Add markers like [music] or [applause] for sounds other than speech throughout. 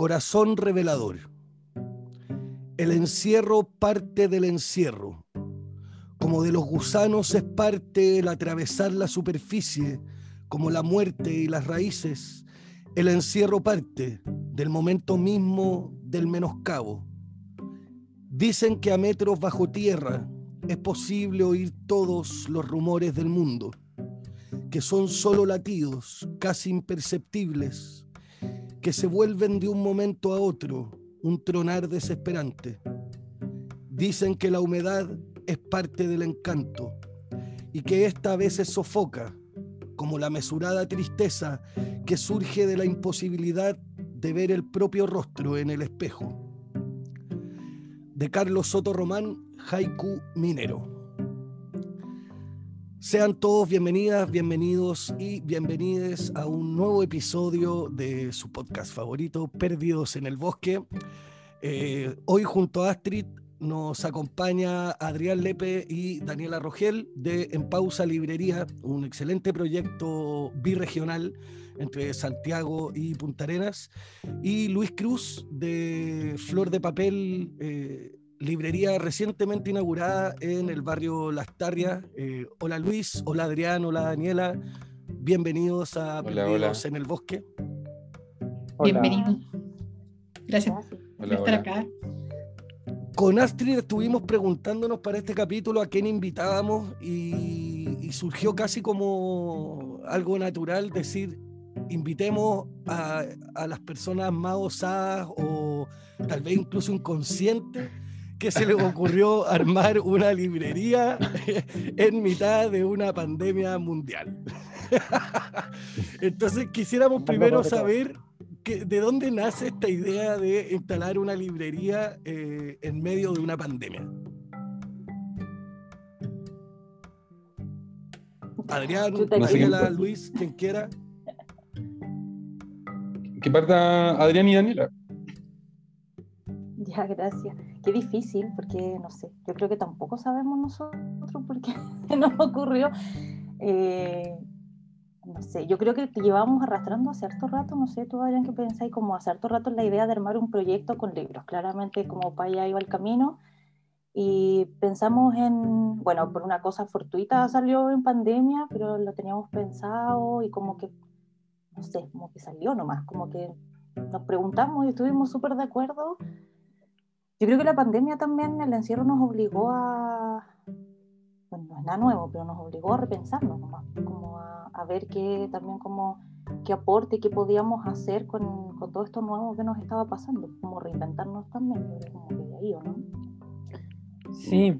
Corazón revelador. El encierro parte del encierro. Como de los gusanos es parte el atravesar la superficie, como la muerte y las raíces, el encierro parte del momento mismo del menoscabo. Dicen que a metros bajo tierra es posible oír todos los rumores del mundo, que son solo latidos, casi imperceptibles, que se vuelven de un momento a otro un tronar desesperante. Dicen que la humedad es parte del encanto y que esta a veces sofoca, como la mesurada tristeza que surge de la imposibilidad de ver el propio rostro en el espejo. De Carlos Soto Román, Haiku Minero. Sean todos bienvenidas, bienvenidos y bienvenides a un nuevo episodio de su podcast favorito, Perdidos en el Bosque. Eh, hoy junto a Astrid nos acompaña Adrián Lepe y Daniela Rogel de En Pausa Librería, un excelente proyecto birregional entre Santiago y Punta Arenas, y Luis Cruz de Flor de Papel, eh, librería recientemente inaugurada en el barrio Las Tarrias. Eh, hola Luis, hola Adrián, hola Daniela, bienvenidos a Perdidos en el Bosque. Bienvenidos. Gracias por estar acá. Con Astrid estuvimos preguntándonos para este capítulo a quién invitábamos y, surgió casi como algo natural decir, invitemos a, las personas más osadas o tal vez incluso inconscientes que se les ocurrió armar una librería [laughs] en mitad de una pandemia mundial. [laughs] Entonces quisiéramos primero saber ¿de dónde nace esta idea de instalar una librería eh, en medio de una pandemia? Adrián, Daniela, Luis, quien quiera. Que parta Adrián y Daniela. Ya, gracias. Qué difícil, porque no sé, yo creo que tampoco sabemos nosotros por qué [laughs] nos ocurrió. Eh, no sé, yo creo que llevamos arrastrando hace harto rato, no sé, tú Adrián, que pensáis como hace harto rato la idea de armar un proyecto con libros, claramente como para allá iba el camino, y pensamos en, bueno, por una cosa fortuita salió en pandemia, pero lo teníamos pensado y como que, no sé, como que salió nomás, como que nos preguntamos y estuvimos súper de acuerdo. Yo creo que la pandemia también, el encierro nos obligó a, bueno, no es nada nuevo, pero nos obligó a repensarnos nomás, como a ver qué también como qué aporte, qué podíamos hacer con, con, todo esto nuevo que nos estaba pasando, como reinventarnos también, como que de ahí, ¿o no? Sí,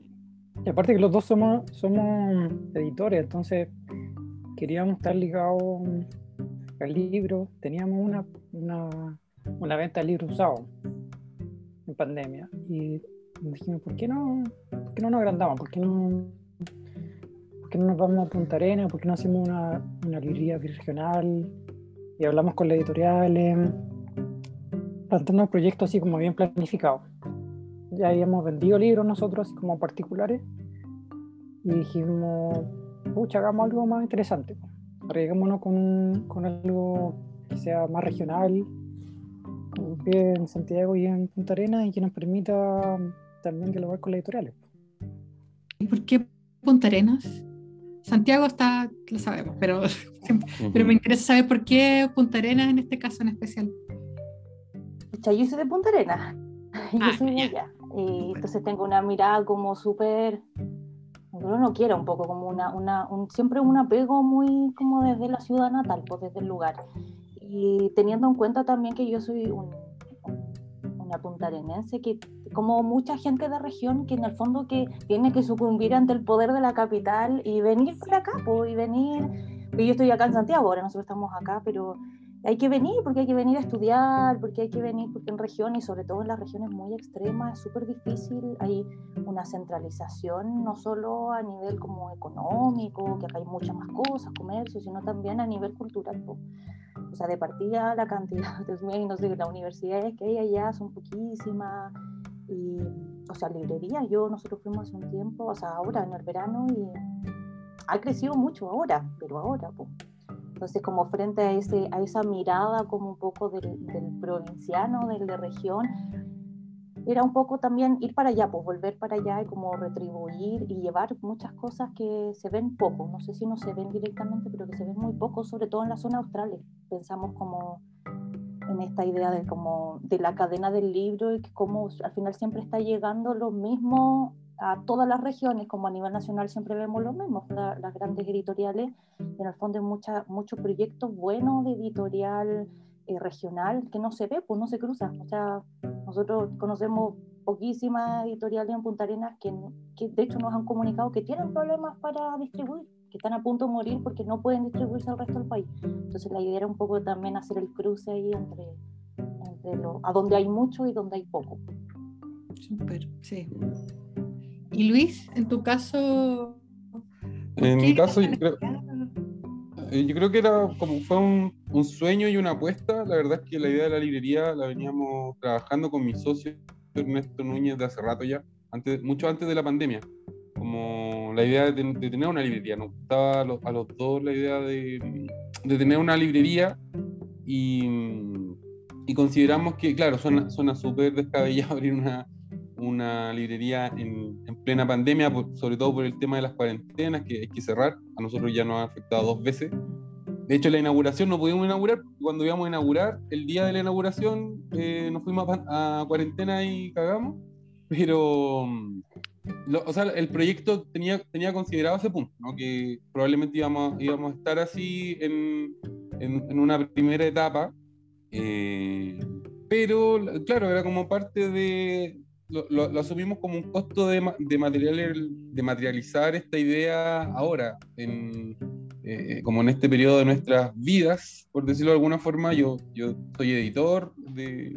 y aparte que los dos somos, somos editores, entonces queríamos estar ligados al libro, teníamos una, una, una venta de libros usados pandemia y dijimos, ¿por qué no, por no nos agrandamos? ¿Por qué no ¿por no nos vamos a Punta Arena? ¿Por qué no hacemos una, una librería regional? Y hablamos con las editoriales, planteando proyectos así como bien planificados. Ya habíamos vendido libros nosotros, así como particulares, y dijimos, pucha, hagamos algo más interesante. Arriesguémonos con, con algo que sea más regional, en Santiago y en Punta Arena, y que nos permita también dialogar con las editoriales. ¿Y por qué Punta Arenas? Santiago está, lo sabemos, pero, [laughs] pero me interesa saber por qué Punta Arenas en este caso en especial. yo soy de Punta Arenas, [laughs] yo ah, soy de allá. Y entonces tengo una mirada como súper, no quiero un poco como una, una un, siempre un apego muy como desde la ciudad natal, pues desde el lugar. Y teniendo en cuenta también que yo soy un, una puntarenense que como mucha gente de región que en el fondo que tiene que sucumbir ante el poder de la capital y venir para acá, y venir, yo estoy acá en Santiago, ahora nosotros estamos acá, pero hay que venir porque hay que venir a estudiar, porque hay que venir porque en regiones, sobre todo en las regiones muy extremas, es súper difícil, hay una centralización no solo a nivel como económico, que acá hay muchas más cosas, comercio, sino también a nivel cultural. O sea, de partida la cantidad de medios de las universidades que hay allá son poquísimas, y, o sea, librerías, yo, nosotros fuimos hace un tiempo, o sea, ahora en el verano y ha crecido mucho ahora, pero ahora, pues. Entonces, como frente a, ese, a esa mirada como un poco del, del provinciano, del de región, era un poco también ir para allá, pues volver para allá y como retribuir y llevar muchas cosas que se ven poco, no sé si no se ven directamente, pero que se ven muy poco, sobre todo en la zona austral. Pensamos como en esta idea de, como, de la cadena del libro y que como al final siempre está llegando lo mismo a todas las regiones, como a nivel nacional siempre vemos lo mismo, las grandes editoriales, en el fondo hay mucha, muchos proyectos buenos de editorial eh, regional que no se ve, pues no se cruza. O sea, nosotros conocemos poquísimas editoriales en Punta Arenas que, que de hecho nos han comunicado que tienen problemas para distribuir, que están a punto de morir porque no pueden distribuirse al resto del país. Entonces la idea era un poco también hacer el cruce ahí entre, entre lo, a donde hay mucho y donde hay poco. Súper, sí. Y Luis, en tu caso... En mi caso, yo creo, eh, yo creo que era como fue un, un, sueño y una apuesta. La verdad es que la idea de la librería la veníamos trabajando con mi socio Ernesto Núñez de hace rato ya, antes, mucho antes de la pandemia. Como la idea de, de tener una librería. Nos gustaba a los, a los dos la idea de, de, tener una librería y, y consideramos que, claro, suena súper descabellado [laughs] abrir una, una librería en, en plena pandemia, por, sobre todo por el tema de las cuarentenas, que hay que cerrar. A nosotros ya nos ha afectado dos veces. De hecho, la inauguración no pudimos inaugurar. Cuando íbamos a inaugurar, el día de la inauguración, eh, nos fuimos a, a, cuarentena y cagamos. Pero, lo, o sea, el proyecto tenía, tenía considerado ese punto, ¿no? que probablemente íbamos, íbamos a estar así en, en, en una primera etapa. Eh, pero, claro, era como parte de, lo, lo, lo, asumimos como un costo de, de, material, de materializar esta idea ahora, en, eh, como en este periodo de nuestras vidas, por decirlo de alguna forma. Yo, yo soy editor, de,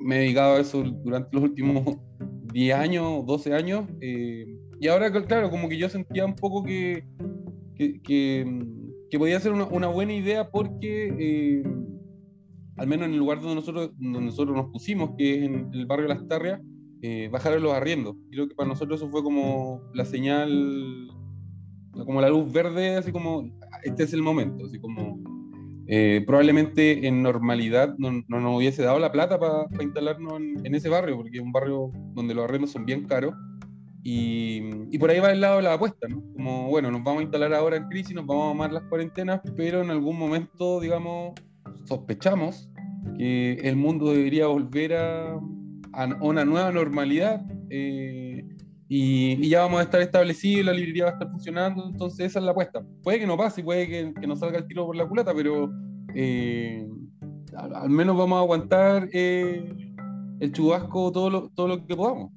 me he dedicado a eso durante los últimos [laughs] 10 años, 12 años, eh, y ahora, claro, como que yo sentía un poco que, que, que, que podía ser una, buena idea porque... Eh, al menos en el lugar donde nosotros, donde nosotros nos pusimos, que es en el barrio Las Tarrias, eh, bajar los arriendos. Creo que para nosotros eso fue como la señal, como la luz verde, así como este es el momento, así como eh, probablemente en normalidad no, no, nos hubiese dado la plata para pa instalarnos en, en, ese barrio, porque es un barrio donde los arriendos son bien caros. Y, y, por ahí va el lado de la apuesta, ¿no? Como, bueno, nos vamos a instalar ahora en crisis, nos vamos a amar las cuarentenas, pero en algún momento, digamos, sospechamos que el mundo debería volver a, a una nueva normalidad eh, y, y, ya vamos a estar establecidos, la librería va a estar funcionando, entonces esa es la apuesta. Puede que no pase, puede que, que no salga el tiro por la culata, pero eh, al, al, menos vamos a aguantar eh, el chubasco todo lo, todo lo que podamos.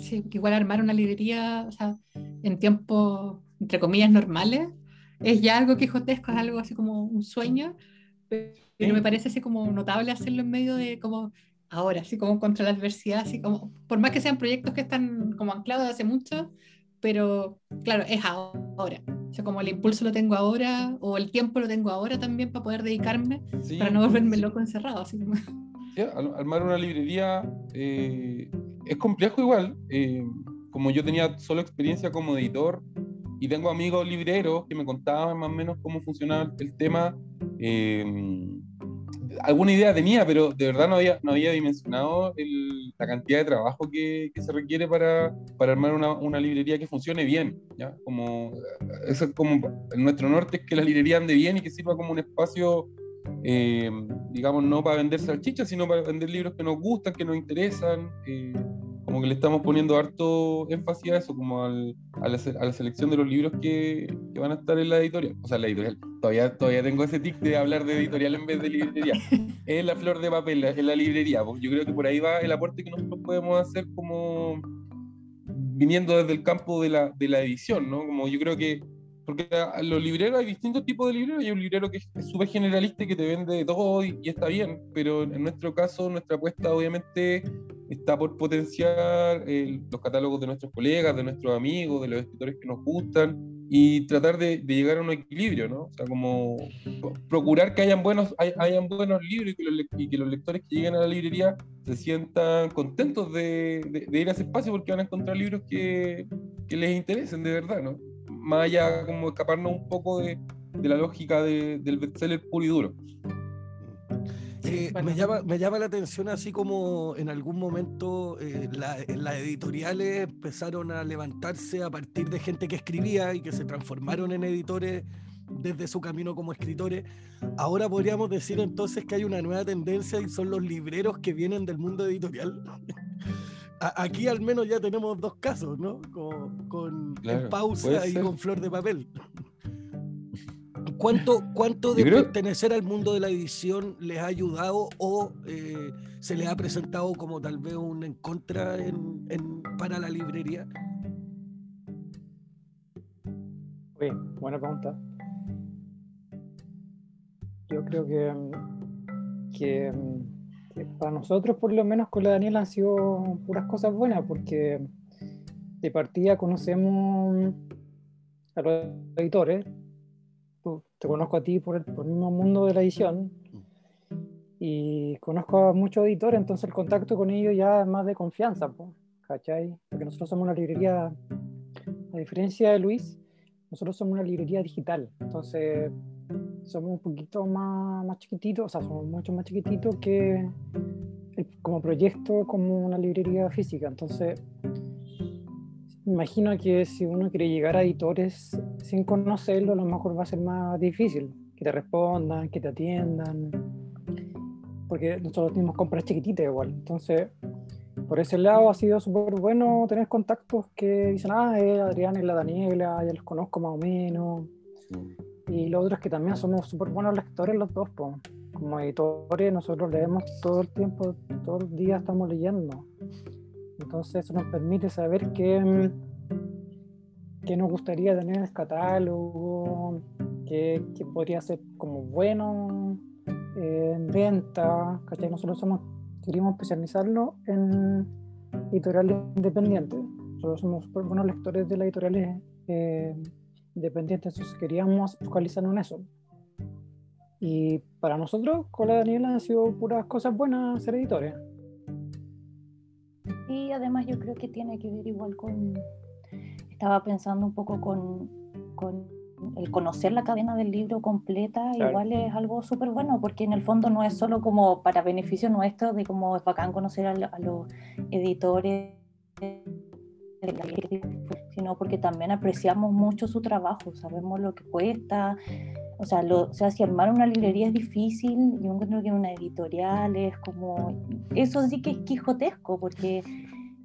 Sí, que igual armar una librería o sea, en tiempos, entre comillas, normales, es ya algo quijotesco, es algo así como un sueño, pero ¿Sí? me parece así como notable hacerlo en medio de como ahora, así como contra la adversidad, así como, por más que sean proyectos que están como anclados hace mucho, pero claro, es ahora. O sea, como el impulso lo tengo ahora, o el tiempo lo tengo ahora también para poder dedicarme, sí, para no volverme sí. loco encerrado. Así como... sí, armar una librería eh, es complejo igual. Eh, como yo tenía solo experiencia como editor y tengo amigos libreros que me contaban más o menos cómo funcionaba el tema. Eh, alguna idea tenía, pero de verdad no había, no había dimensionado el, la cantidad de trabajo que, que, se requiere para, para armar una, una, librería que funcione bien. ¿ya? Como, eso es como nuestro norte es que la librería ande bien y que sirva como un espacio, eh, digamos, no para vender salchichas, sino para vender libros que nos gustan, que nos interesan. Eh, como que le estamos poniendo harto énfasis a eso, como al, a, la, a, la, selección de los libros que, que, van a estar en la editorial. O sea, la editorial. Todavía, todavía tengo ese tic de hablar de editorial en vez de librería. [laughs] es la flor de papel, es la librería. Pues yo creo que por ahí va el aporte que nosotros podemos hacer como viniendo desde el campo de la, de la edición, ¿no? Como yo creo que porque a los libreros hay distintos tipos de libreros. Hay un librero que es súper generalista y que te vende todo y, y, está bien, pero en nuestro caso, nuestra apuesta obviamente está por potenciar eh, los catálogos de nuestros colegas, de nuestros amigos, de los escritores que nos gustan y tratar de, de llegar a un equilibrio, ¿no? O sea, como procurar que hayan buenos, hay, hayan buenos libros y que, los, y que, los, lectores que lleguen a la librería se sientan contentos de, de, de ir a ese espacio porque van a encontrar libros que, que les interesen de verdad, ¿no? más allá como escaparnos un poco de, la lógica del bestseller puro y duro. Eh, me, llama, me llama la atención así como en algún momento eh, las editoriales empezaron a levantarse a partir de gente que escribía y que se transformaron en editores desde su camino como escritores. Ahora podríamos decir entonces que hay una nueva tendencia y son los libreros que vienen del mundo editorial. [laughs] Aquí al menos ya tenemos dos casos, ¿no? Con, pausa y con flor de papel. ¿Cuánto, cuánto de pertenecer al mundo de la edición les ha ayudado o eh, se les ha presentado como tal vez un en contra para la librería? buena pregunta. Yo creo que, que, para nosotros, por lo menos con la Daniela, han sido puras cosas buenas, porque de partida conocemos a los editores, te conozco a ti por el, mismo mundo de la edición y conozco a muchos editores, entonces el contacto con ellos ya es más de confianza, ¿cachai? Porque nosotros somos una librería, a diferencia de Luis, nosotros somos una librería digital, entonces somos un poquito más, más chiquititos, o sea, somos mucho más chiquititos que como proyecto, como una librería física, entonces imagino que si uno quiere llegar a editores sin conocerlo, a lo mejor va a ser más difícil que te respondan, que te atiendan, porque nosotros tenemos compras chiquititas igual. Entonces, por ese lado ha sido súper bueno tener contactos que dicen, ah, es Adrián y la Daniela, ya los conozco más o menos. Y lo otro es que también somos súper buenos lectores los dos, como editores nosotros leemos todo el tiempo, todo el día estamos leyendo. Entonces eso nos permite saber qué, qué nos gustaría tener en el catálogo, qué, podría ser como bueno eh, en venta. ¿cachai? Nosotros somos, queríamos especializarlo en editoriales independientes. Nosotros somos buenos lectores de las editoriales eh, independientes, entonces queríamos focalizarnos en eso. Y para nosotros, con la Daniela, han sido puras cosas buenas ser editores. Y además yo creo que tiene que ver igual con, estaba pensando un poco con, con el conocer la cadena del libro completa, igual es algo súper bueno, porque en el fondo no es solo como para beneficio nuestro, de cómo es bacán conocer a, a los editores, sino porque también apreciamos mucho su trabajo, sabemos lo que cuesta, o sea, lo, o sea, si armar una librería es difícil, yo encuentro que una editorial es como, eso sí que es quijotesco, porque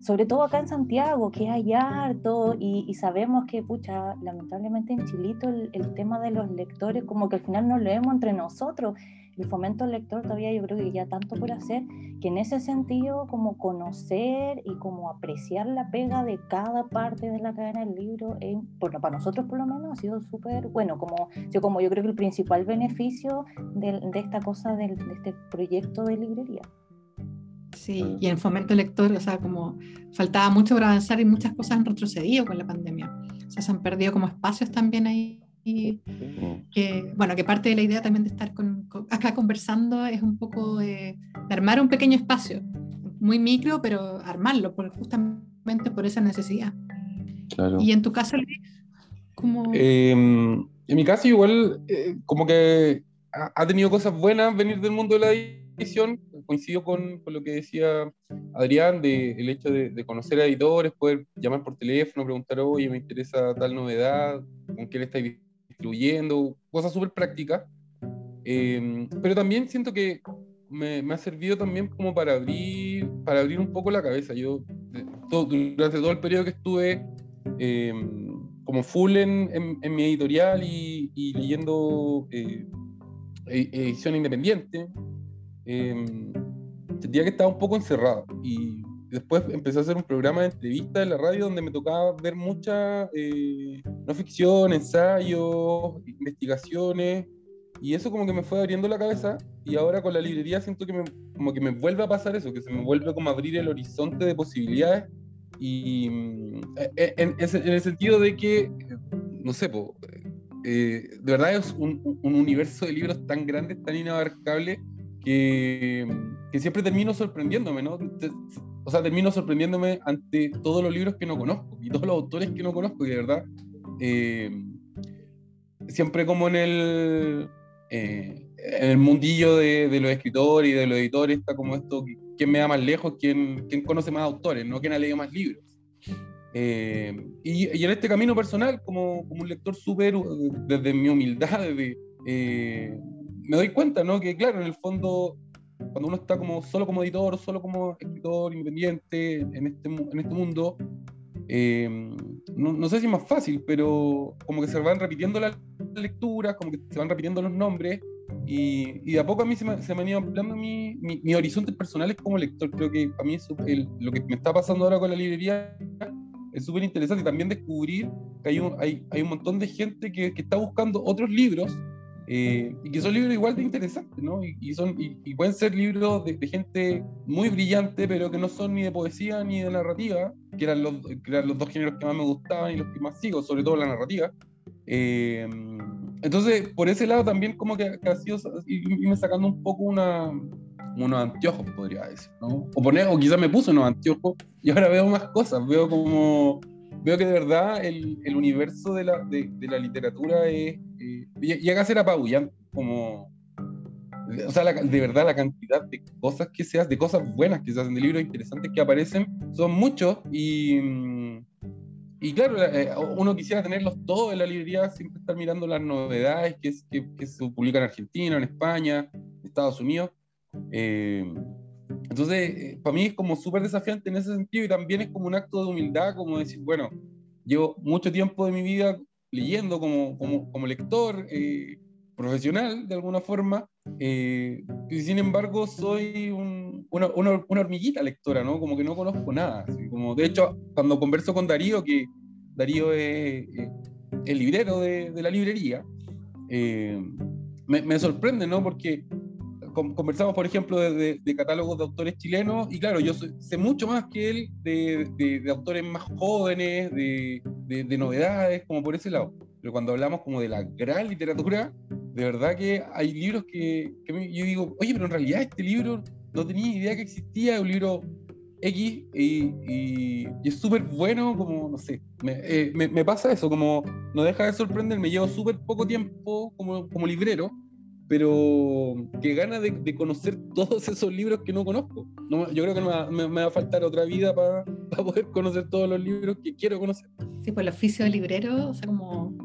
sobre todo acá en Santiago, que hay harto, y, y sabemos que, pucha, lamentablemente en Chilito el, tema de los lectores, como que al final nos leemos entre nosotros, el fomento lector todavía yo creo que ya tanto por hacer, que en ese sentido como conocer y como apreciar la pega de cada parte de la cadena del libro, bueno, para nosotros por lo menos ha sido súper bueno, como yo, creo que el principal beneficio de, esta cosa, de este proyecto de librería. Sí, y en fomento lector, o sea, como faltaba mucho por avanzar y muchas cosas han retrocedido con la pandemia. O sea, se han perdido como espacios también ahí y que, bueno, que parte de la idea también de estar con, acá conversando es un poco de, armar un pequeño espacio, muy micro, pero armarlo, por, justamente por esa necesidad. Claro. Y en tu caso, Luis, ¿cómo? Em, en mi caso, igual, eh, como que ha, tenido cosas buenas venir del mundo de la Coincido con, con lo que decía Adrián, de el hecho de, de, conocer a editores, poder llamar por teléfono, preguntar, oye, me interesa tal novedad, con qué le estáis distribuyendo, cosas súper prácticas. Em, pero también siento que me, me, ha servido también como para abrir, para abrir un poco la cabeza. Yo durante todo el periodo que estuve em, como full en, en, mi editorial y, y leyendo eh, e, edición independiente, em, sentía que estaba un poco encerrado. Y después empecé a hacer un programa de entrevistas en la radio donde me tocaba ver mucha eh, no ficción, ensayos, investigaciones, y eso como que me fue abriendo la cabeza, y ahora con la librería siento que me, como que me vuelve a pasar eso, que se me vuelve como a abrir el horizonte de posibilidades, y eh, eh, en, el sentido de que, no sé, de verdad es un, un, universo de libros tan grande, tan inabarcable, que, que siempre termino sorprendiéndome, ¿no? o sea, termino sorprendiéndome ante todos los libros que no conozco y todos los autores que no conozco, y de verdad, eh, siempre como en el, eh, en el mundillo de, de, los escritores y de los editores está como esto, quién me da más lejos, quién, quién conoce más autores, no quién ha leído más libros. Eh, y, y, en este camino personal, como, como un lector súper, desde mi humildad, desde, eh, me doy cuenta, ¿no? Que claro, en el fondo, cuando uno está como solo como editor, solo como escritor independiente en este, este mundo, eh, no, sé si es más fácil, pero como que se van repitiendo las lecturas, como que se van repitiendo los nombres, y, y a poco a mí se me, se me han ido ampliando mi, mi, mi horizontes personales como lector. Creo que a mí eso, lo que me está pasando ahora con la librería es súper interesante. También descubrir que hay un, hay, hay un montón de gente que, que está buscando otros libros eh, y que son libros igual de interesantes, ¿no? Y, y son, y, y, pueden ser libros de, de, gente muy brillante, pero que no son ni de poesía ni de narrativa, que eran, los, que eran los dos géneros que más me gustaban y los que más sigo, sobre todo la narrativa. Eh, entonces, por ese lado también como que, que ha sido irme sacando un poco una, unos anteojos, podría decir, ¿no? O, poner, o quizás me puso unos anteojos y ahora veo más cosas, veo como veo que de verdad el, el universo de la, de, de la literatura es, eh, llega a ser apabullante, como, o sea, la, de verdad la cantidad de cosas que se hacen, de cosas buenas que se hacen, de libros interesantes que aparecen, son muchos y, y claro, eh, uno quisiera tenerlos todos en la librería, siempre estar mirando las novedades que, que, que se publican en Argentina, en España, en Estados Unidos. Eh, entonces, eh, para mí es como súper desafiante en ese sentido y también es como un acto de humildad, como decir, bueno, llevo mucho tiempo de mi vida leyendo como, como, como lector eh, profesional, de alguna forma, eh, y sin embargo soy un, una, una, una, hormiguita lectora, ¿no? Como que no conozco nada. Como, de hecho, cuando converso con Darío, que Darío es el librero de, de la librería, me, me sorprende, ¿no? Porque conversamos, por ejemplo, de, de, de, catálogos de autores chilenos, y claro, yo sé mucho más que él de, de autores más jóvenes, de, novedades, como por ese lado. Pero cuando hablamos como de la gran literatura, de verdad que hay libros que, que yo digo, oye, pero en realidad este libro no tenía idea que existía, es un libro X y, y, es súper bueno, como, no sé, me, eh, pasa eso, como no deja de sorprender, me llevo súper poco tiempo como, como librero, pero qué gana de, de, conocer [laughs] todos esos libros que no conozco. No, yo creo que me va, me, me va, a faltar otra vida para pa poder conocer todos los libros que quiero conocer. Sí, pues el oficio de librero, o sea, como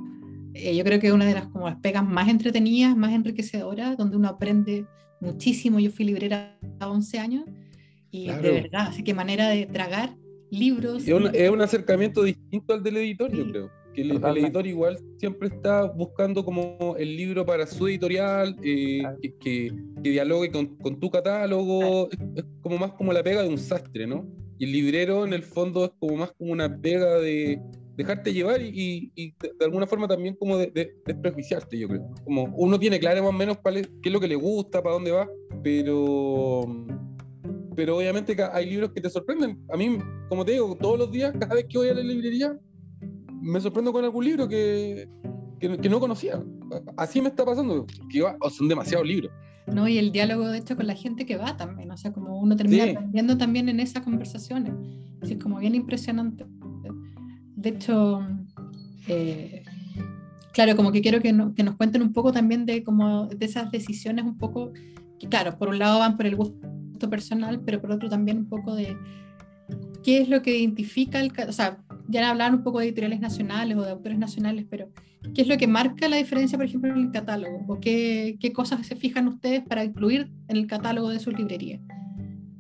eh, yo creo que es una de las, como las pegas más entretenidas, más enriquecedoras, donde uno aprende muchísimo. Yo fui librera a 11 años y claro. de verdad, así que manera de tragar libros. Es un, es un acercamiento distinto al del editor, sí. yo creo que el, el, editor igual siempre está buscando como el libro para su editorial, eh, que, que, que, dialogue con, con, tu catálogo, es, es, como más como la pega de un sastre, ¿no? Y el librero en el fondo es como más como una pega de dejarte llevar y, y de, de, alguna forma también como de, de, desprejuiciarte, yo creo. Como uno tiene claro más o menos cuál es, qué es lo que le gusta, para dónde va, pero pero obviamente hay libros que te sorprenden. A mí, como te digo, todos los días, cada vez que voy a la librería, me sorprendo con algún libro que, que, que no conocía. Así me está pasando, que va, son demasiados libros. No, y el diálogo, de hecho, con la gente que va también, o sea, como uno termina sí. aprendiendo también en esas conversaciones. Es como bien impresionante. De hecho, eh, claro, como que quiero que, no, que, nos cuenten un poco también de, como, de esas decisiones un poco, que claro, por un lado van por el gusto personal, pero por otro también un poco de qué es lo que identifica el, o sea, ya hablaban un poco de editoriales nacionales o de autores nacionales, pero ¿qué es lo que marca la diferencia, por ejemplo, en el catálogo? ¿O qué, qué cosas se fijan ustedes para incluir en el catálogo de su librería?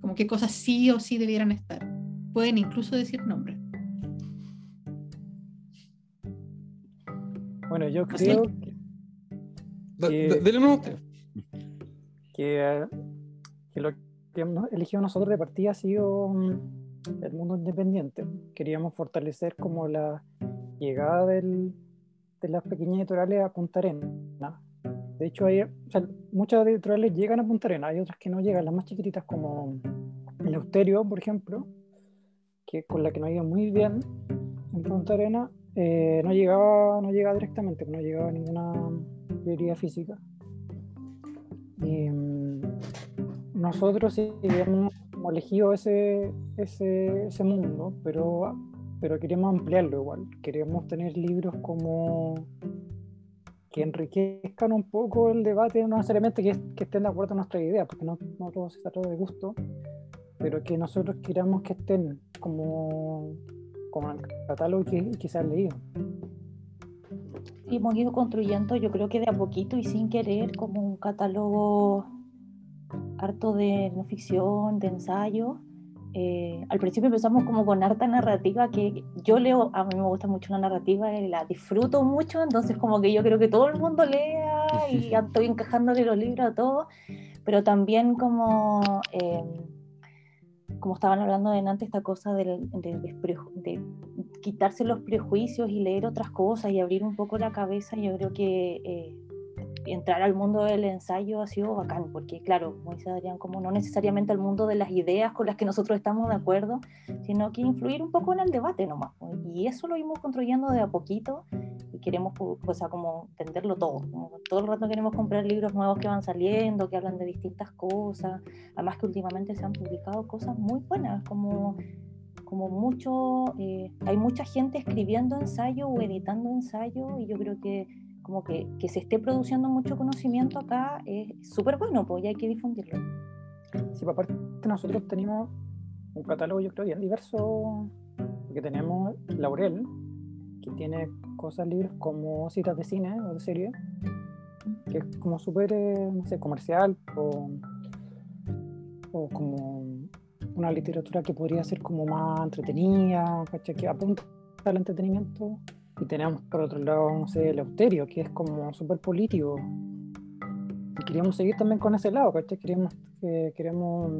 Como qué cosas sí o sí debieran estar. Pueden incluso decir nombres. Bueno, yo creo que, que, Dele usted. Que, que lo que hemos elegido nosotros de partida ha sido el mundo independiente. Queríamos fortalecer como la llegada del, de las pequeñas editoriales a Punta Arena. De hecho, hay, o sea, muchas editoriales llegan a Punta Arena, hay otras que no llegan, las más chiquititas como el Austerio, por ejemplo, que con la que nos iba muy bien en Punta Arena, eh, no llegaba no llegaba directamente, no llegaba a ninguna librería física. Y, mm, nosotros digamos, hemos elegido ese, ese, mundo, pero, pero queremos ampliarlo igual. Queremos tener libros como, que enriquezcan un poco el debate, no necesariamente que, estén de acuerdo con nuestra idea, porque no, todo se trata de gusto, pero que nosotros queramos que estén como, como el catálogo que, que se han leído. Y hemos ido construyendo, yo creo que de a poquito y sin querer, como un catálogo harto de no ficción, de ensayo. Eh, al principio empezamos como con harta narrativa que yo leo, a mí me gusta mucho la narrativa y la disfruto mucho, entonces como que yo creo que todo el mundo lea y [laughs] estoy encajándole los libros a todos, pero también como... Eh, como estaban hablando de antes, esta cosa de, de, quitarse los prejuicios y leer otras cosas y abrir un poco la cabeza, yo creo que eh, entrar al mundo del ensayo ha sido bacán, porque claro, como dice Adrián, como no necesariamente al mundo de las ideas con las que nosotros estamos de acuerdo, sino que influir un poco en el debate nomás. Y eso lo íbamos construyendo de a poquito y queremos, o sea, como entenderlo todo. todo el rato queremos comprar libros nuevos que van saliendo, que hablan de distintas cosas. Además que últimamente se han publicado cosas muy buenas, como como mucho, eh, hay mucha gente escribiendo ensayo o editando ensayo y yo creo que como que, que se esté produciendo mucho conocimiento acá es súper bueno, pues ya hay que difundirlo. Sí, pues, aparte nosotros tenemos un catálogo yo creo bien diverso, porque tenemos Laurel, que tiene cosas libres como citas de cine o de serie, que es como súper, eh, no sé, comercial o, o como una literatura que podría ser como más entretenida, que apunta al entretenimiento y tenemos por otro lado, no sé, el Austerio, que es como súper político. Y queríamos seguir también con ese lado, ¿cachai? Queríamos, eh, queremos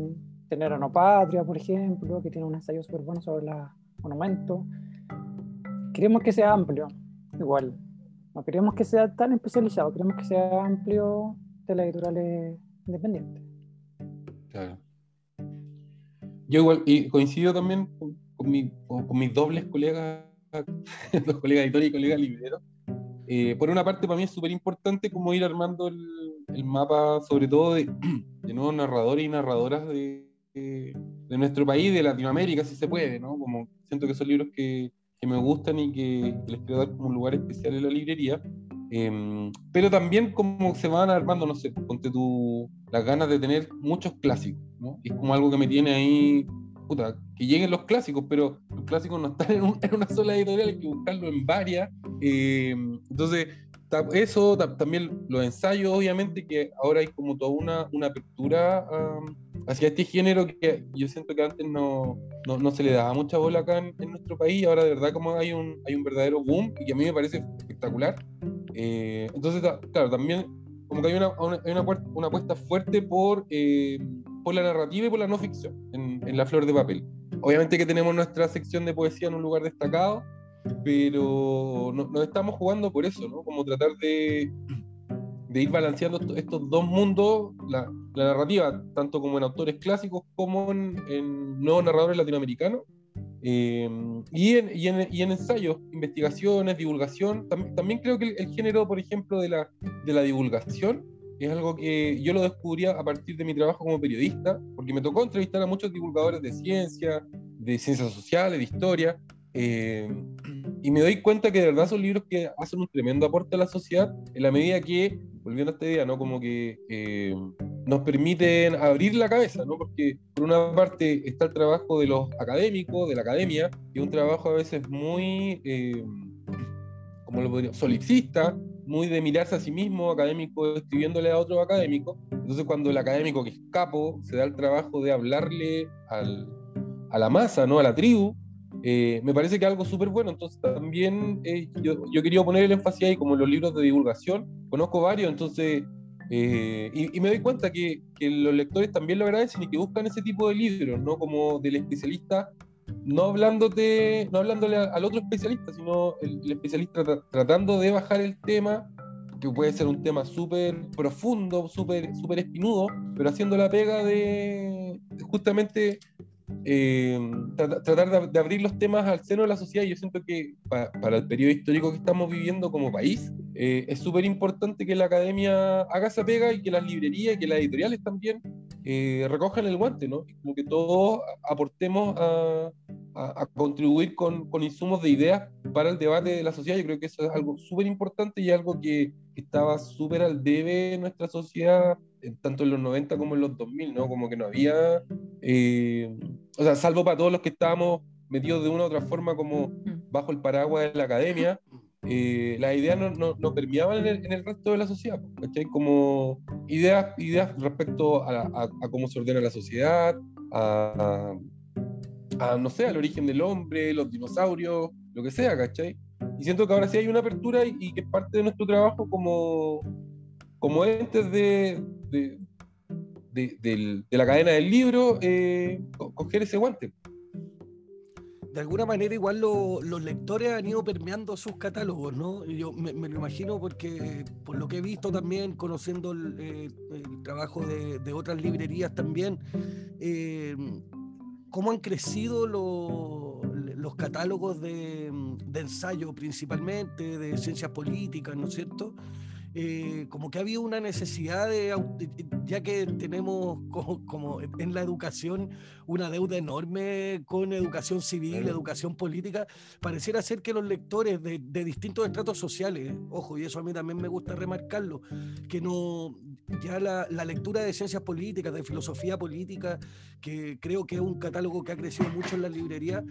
tener a No Patria, por ejemplo, que tiene un ensayo súper bueno sobre los monumentos. Queremos que sea amplio, igual. No queremos que sea tan especializado, queremos que sea amplio de las editoriales independientes. Claro. Yo igual, y coincido también con, con mis dobles colegas [laughs] los colegas editores y colegas libreros. Eh, por una parte, para mí es súper importante como ir armando el, el, mapa, sobre todo de, [clears throat] de, nuevos narradores y narradoras de, de, nuestro país, de Latinoamérica, si se puede, ¿no? Como siento que son libros que, que me gustan y que, les quiero dar como un lugar especial en la librería. Em, pero también como se van armando, no sé, ponte tú las ganas de tener muchos clásicos, ¿no? es como algo que me tiene ahí que lleguen los clásicos, pero los clásicos no están en, una sola editorial, hay que buscarlo en varias. Eh, entonces, eso, también los ensayos, obviamente, que ahora hay como toda una, una apertura hacia este género que yo siento que antes no, no, se le daba mucha bola acá en, nuestro país, ahora de verdad como hay un, hay un verdadero boom y que a mí me parece espectacular. Eh, entonces, claro, también como que hay una, una, una apuesta fuerte por, eh, por la narrativa y por la no ficción en, en, La Flor de Papel. Obviamente que tenemos nuestra sección de poesía en un lugar destacado, pero nos no estamos jugando por eso, ¿no? Como tratar de, de ir balanceando estos dos mundos, la, la, narrativa, tanto como en autores clásicos como en, en nuevos narradores latinoamericanos, eh, y, en, y, en, y, en, ensayos, investigaciones, divulgación. también creo que el, género, por ejemplo, de la, de la divulgación es algo que yo lo descubrí a partir de mi trabajo como periodista, porque me tocó entrevistar a muchos divulgadores de ciencia, de ciencias sociales, de historia, eh, y me doy cuenta que de verdad son libros que hacen un tremendo aporte a la sociedad en la medida que, volviendo a esta idea, ¿no? Como que eh, nos permiten abrir la cabeza, ¿no? Porque por una parte está el trabajo de los académicos, de la academia, que es un trabajo a veces muy, eh, como lo podría, solipsista, muy de mirarse a sí mismo, académico escribiéndole a otro académico. Entonces cuando el académico que es capo se da el trabajo de hablarle al, a la masa, ¿no? A la tribu, eh, me parece que algo súper bueno. Entonces también eh, yo, yo, quería poner el énfasis ahí, como en los libros de divulgación, conozco varios, entonces eh, y, me doy cuenta que, los lectores también lo agradecen y que buscan ese tipo de libros, ¿no? Como del especialista, no hablándote, no hablándole al otro especialista, sino el, especialista tratando de bajar el tema, que puede ser un tema súper profundo, súper super espinudo, pero haciendo la pega de justamente eh, tratar de, abrir los temas al seno de la sociedad. Yo siento que para el periodo histórico que estamos viviendo como país, eh, es súper importante que la academia haga esa pega y que las librerías y que las editoriales también eh, recojan el guante, ¿no? Como que todos aportemos a, a, contribuir con, con, insumos de ideas para el debate de la sociedad. Yo creo que eso es algo súper importante y algo que, estaba súper al debe en nuestra sociedad, tanto en los 90 como en los 2000, ¿no? Como que no había, eh, o sea, salvo para todos los que estábamos metidos de una u otra forma como mm. bajo el paraguas de la academia, eh, las ideas no, no, no permeaban en el, resto de la sociedad, ¿cachai? Como ideas, ideas respecto a, a, cómo se ordena la sociedad, a, a, no sé, al origen del hombre, los dinosaurios, lo que sea, ¿cachai? Y siento que ahora sí hay una apertura y, que es parte de nuestro trabajo como, como entes de, de, de, la cadena del libro, eh, coger ese guante de alguna manera igual los lectores han ido permeando sus catálogos, ¿no? Yo me, lo imagino porque por lo que he visto también, conociendo el, eh, trabajo de, otras librerías también, eh, cómo han crecido los catálogos de, de, ensayo principalmente, de ciencias políticas, ¿no es cierto? Eh, como que ha habido una necesidad de, ya que tenemos [laughs] como, en la educación una deuda enorme con educación civil, educación política, pareciera ser que los lectores de, distintos estratos sociales, ojo, y eso a mí también me gusta remarcarlo, que no, ya la, la lectura de ciencias políticas, de filosofía política, que creo que es un catálogo que ha crecido mucho en la librería,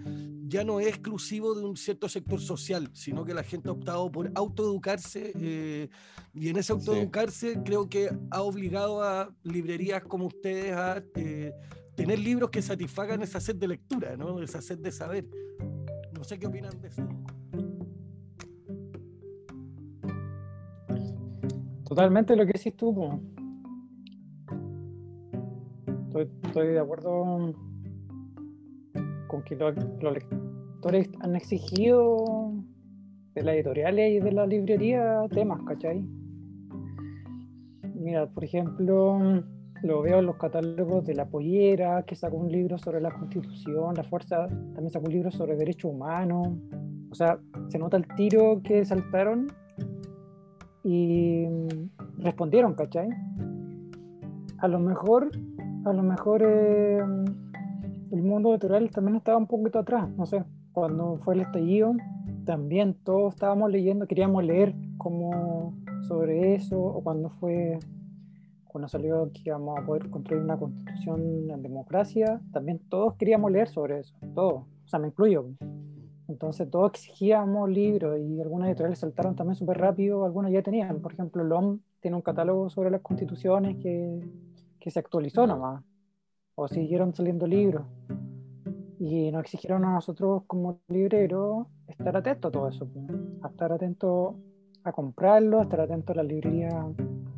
ya no es exclusivo de un cierto sector social, sino que la gente ha optado por autoeducarse eh, y en ese autoeducarse creo que ha obligado a librerías como ustedes a eh, tener libros que satisfagan esa sed de lectura, ¿no? esa sed de saber. No sé qué opinan de eso. Totalmente lo que decís tú. Estoy, de acuerdo con que los, lectores han exigido de las editoriales y de la librería temas, ¿cachai? Mira, por ejemplo, lo veo en los catálogos de La Pollera, que sacó un libro sobre la Constitución, La Fuerza también sacó un libro sobre derechos humanos. O sea, se nota el tiro que saltaron y respondieron, ¿cachai? A lo mejor, a lo mejor eh, el mundo editorial también estaba un poquito atrás, no sé, cuando fue el estallido, también todos estábamos leyendo, queríamos leer como sobre eso, o cuando fue, cuando salió que íbamos a poder construir una constitución en democracia, también todos queríamos leer sobre eso, todos, o sea, me incluyo. Entonces todos exigíamos libros y algunas editoriales saltaron también súper rápido, algunas ya tenían. Por ejemplo, LOM tiene un catálogo sobre las constituciones que, que se actualizó nomás, o siguieron saliendo libros. Y nos exigieron a nosotros como libreros estar atentos a todo eso, a estar atentos a comprarlo, a estar atentos a la librería,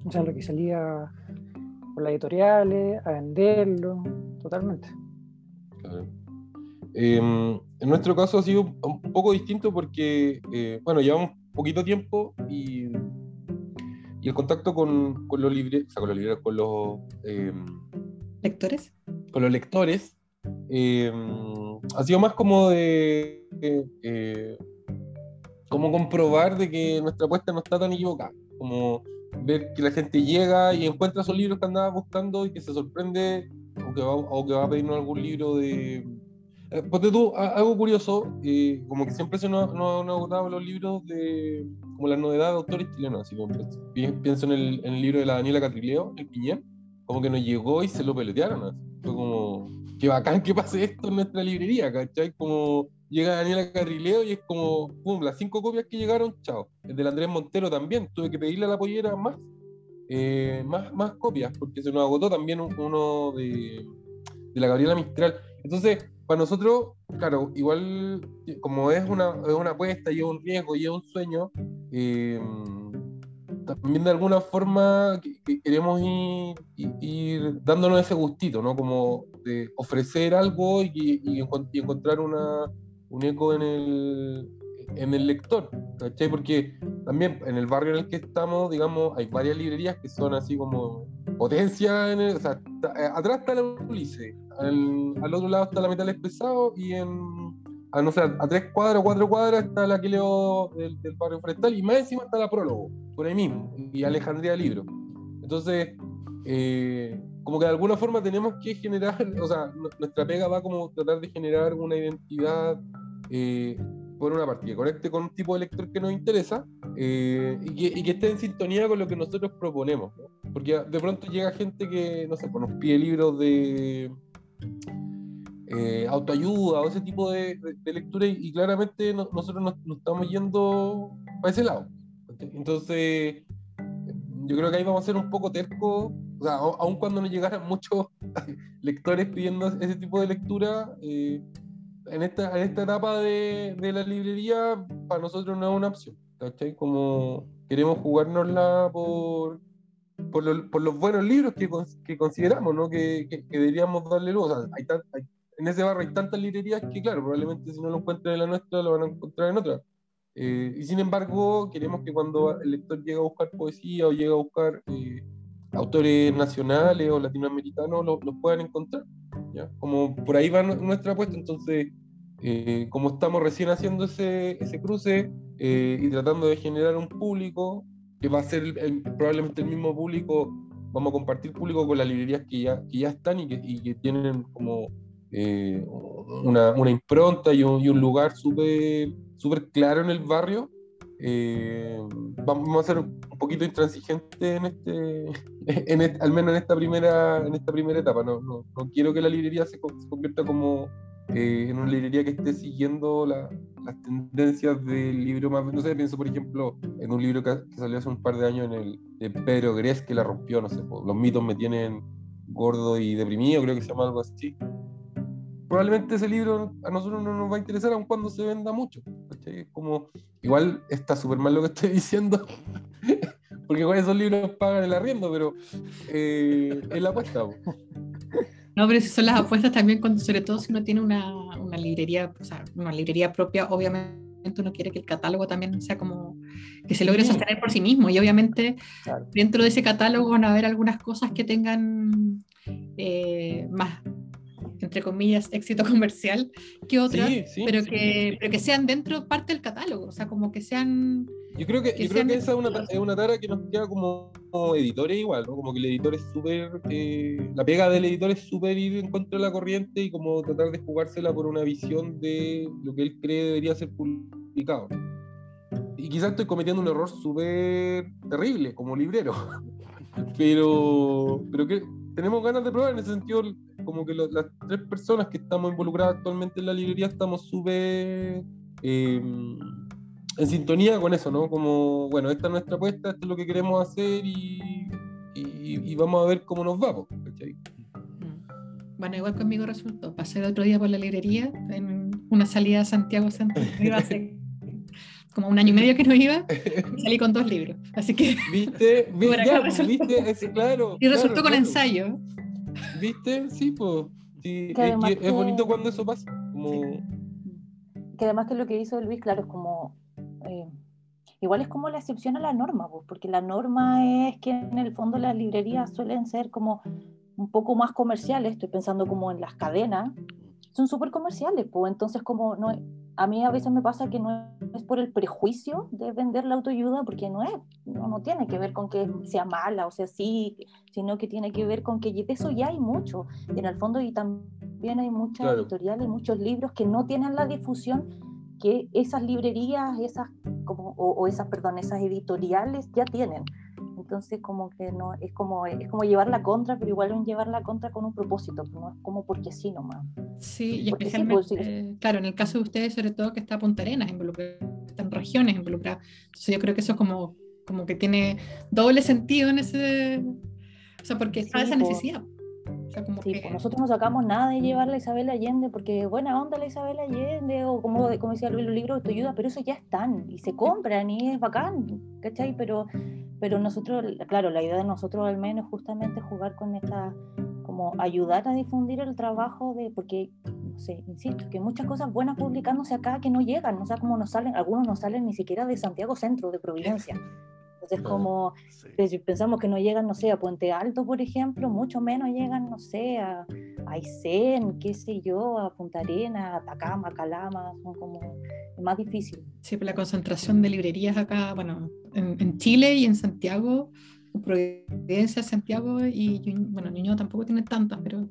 o sea, lo que salía por las editoriales, a venderlo, totalmente. Claro. Em, en nuestro caso ha sido un poco distinto porque, eh, bueno, llevamos poquito tiempo y, y el contacto con, con los libres, o sea, con los libres, con los... Em, ¿Lectores? Con los lectores, em, ha sido más como de... Eh, como comprobar de que nuestra apuesta no está tan equivocada, como ver que la gente llega y encuentra esos libros que andaba buscando y que se sorprende o que va, o que va a pedirnos algún libro de eh, ponte tú, algo curioso, eh, como que siempre se nos, no, no agotado los libros de como la novedad de autores chilenos, así como pienso en el, en el, libro de la Daniela Catrileo, El Piñén, como que nos llegó y se lo pelotearon, fue como, qué bacán que pase esto en nuestra librería, ¿cachai? Como llega Daniela Catrileo y es como, pum, las cinco copias que llegaron, chao. El del Andrés Montero también, tuve que pedirle a la pollera más, eh, más, más copias, porque se nos agotó también uno de, de la Gabriela Mistral. Entonces, para nosotros, claro, igual como es una, es una apuesta y es un riesgo y es un sueño, eh, también de alguna forma queremos ir, dándonos ese gustito, ¿no? Como de ofrecer algo y, encontrar una, un eco en el, en el lector, ¿cachai? Porque también en el barrio en el que estamos, digamos, hay varias librerías que son así como potencia, en o sea, eh, atrás está la Ulises, al, otro lado está la Metales Pesado y en, a, tres cuadras, cuatro cuadras está la que leo del, del, barrio forestal y más encima está la prólogo, por ahí mismo, y Alejandría Libro. Entonces, eh, como que de alguna forma tenemos que generar, o sea, nuestra pega va como tratar de generar una identidad, eh, por una parte, que conecte con un tipo de lector que nos interesa eh, y, que, y, que, esté en sintonía con lo que nosotros proponemos. Porque de pronto llega gente que, no sé, pues nos pide libros de eh, autoayuda o ese tipo de, lectura y, claramente nosotros nos, estamos yendo para ese lado. Entonces, yo creo que ahí vamos a ser un poco tercos, o sea, aun cuando nos llegaran muchos [laughs] lectores pidiendo ese tipo de lectura, eh, en, esta, en esta etapa de, de, la librería, para nosotros no es una opción, ¿cachai? Como queremos jugárnosla por, por, por los buenos libros que, que consideramos, ¿no? Que, que, deberíamos darle luz. O sea, hay, hay en ese barrio hay tantas librerías que, claro, probablemente si no lo encuentran en la nuestra, lo van a encontrar en otra. Eh, y sin embargo, queremos que cuando el lector llegue a buscar poesía o llegue a buscar eh, autores nacionales o latinoamericanos, los lo puedan encontrar. ¿ya? Como por ahí va nuestra apuesta, entonces, eh, como estamos recién haciendo ese, ese cruce y tratando de generar un público, que va a ser probablemente el mismo público, vamos a compartir público con las librerías que ya, que ya están y que, y que tienen como eh, una, una, impronta y un, y un lugar súper claro en el barrio, eh, vamos a ser un poquito intransigentes en este, [laughs] en al menos en esta primera, en esta primera etapa. No, no, no quiero que la librería se, convierta como eh, en una librería que esté siguiendo la, las tendencias del libro más. No sé, pienso por ejemplo en un libro que, salió hace un par de años en el de Pedro Gres que la rompió, no sé, los mitos me tienen gordo y deprimido, creo que se llama algo así probablemente ese libro a nosotros no nos va a interesar aun cuando se venda mucho. Como, igual está súper mal lo que [laughs] estoy diciendo, [laughs] porque con esos libros pagan el arriendo, pero eh, es la apuesta. No, pero si son las apuestas también, cuando, sobre todo si uno tiene una, una librería, o sea, una librería propia, obviamente uno quiere que el catálogo también sea como que se logre sostener por sí mismo y obviamente dentro de ese catálogo van a haber algunas cosas que tengan eh, más entre comillas, éxito [laughs] comercial que otras, pero, que, pero que sean dentro parte del catálogo, o sea, como que sean... Yo creo que, yo creo que esa es una, es una, tara que nos queda como, editores igual, ¿no? Como que el editor es súper... Eh, la pega del editor es súper ir en contra de la corriente y como tratar de jugársela por una visión de lo que él cree debería ser publicado. Y quizás estoy cometiendo un error súper terrible como librero, [laughs] pero, pero que tenemos ganas de probar en ese sentido como que las tres personas que estamos involucradas actualmente en la librería estamos súper em, en sintonía con eso, ¿no? Como, bueno, esta es nuestra apuesta, esto es lo que queremos hacer y, vamos a ver cómo nos va, ¿cachai? Mm. Bueno, igual conmigo resultó. Pasé el otro día por la librería en una salida a Santiago Centro. Como un año y medio que no iba, y [laughs] salí con dos libros. Así que. [laughs] ¿Viste? [laughs] ¿Viste? ¿Viste? Ese, claro. Y resultó con ensayo. ¿Viste? Sí, pues. es bonito cuando eso pasa. Que además que lo que hizo Luis, claro, es como. Eh, igual es como la excepción a la norma, pues, porque la norma es que en el fondo las librerías suelen ser como un poco más comerciales, estoy pensando como en las cadenas, son súper comerciales, pues entonces como no a mí a veces me pasa que no es por el prejuicio de vender la autoayuda, porque no es, no, no tiene que ver con que sea mala o sea sí, sino que tiene que ver con que de eso ya hay mucho, en el fondo y también hay muchas editoriales, muchos libros que no tienen la difusión que esas librerías, esas como, o, o esas, perdón, esas editoriales ya tienen. Entonces, como que no, es como, es como llevar la contra, pero igual es llevar la contra con un propósito, no es como porque sí nomás. Sí, y especialmente, claro, en el caso de ustedes, sobre todo que está Punta Arenas involucrada, están regiones involucradas. Entonces, yo creo que eso es como, como que tiene doble sentido en ese. O sea, porque está esa necesidad. O sea, como sí, que... pues nosotros no sacamos nada de llevar a Isabel Allende, porque buena onda la Isabel Allende, o como, como decía Luis, los libros de ayuda, pero eso ya están y se compran y es bacán, ¿cachai? Pero pero nosotros, claro, la idea de nosotros al menos justamente jugar con esta, como ayudar a difundir el trabajo de, porque, no sé, insisto, que muchas cosas buenas publicándose acá que no llegan, no sé cómo nos salen, algunos no salen ni siquiera de Santiago Centro, de Providencia. Entonces, como pensamos que no llegan, no sé, a Puente Alto, por ejemplo, mucho menos llegan, no sé, a, a Aysén, qué sé yo, a Punta Arena, a Atacama, Calama, son como más difícil. Sí, pues la concentración de librerías acá, bueno, en, Chile y en Santiago, Providencia, Santiago y bueno, Ñuñoa tampoco tiene tantas, pero,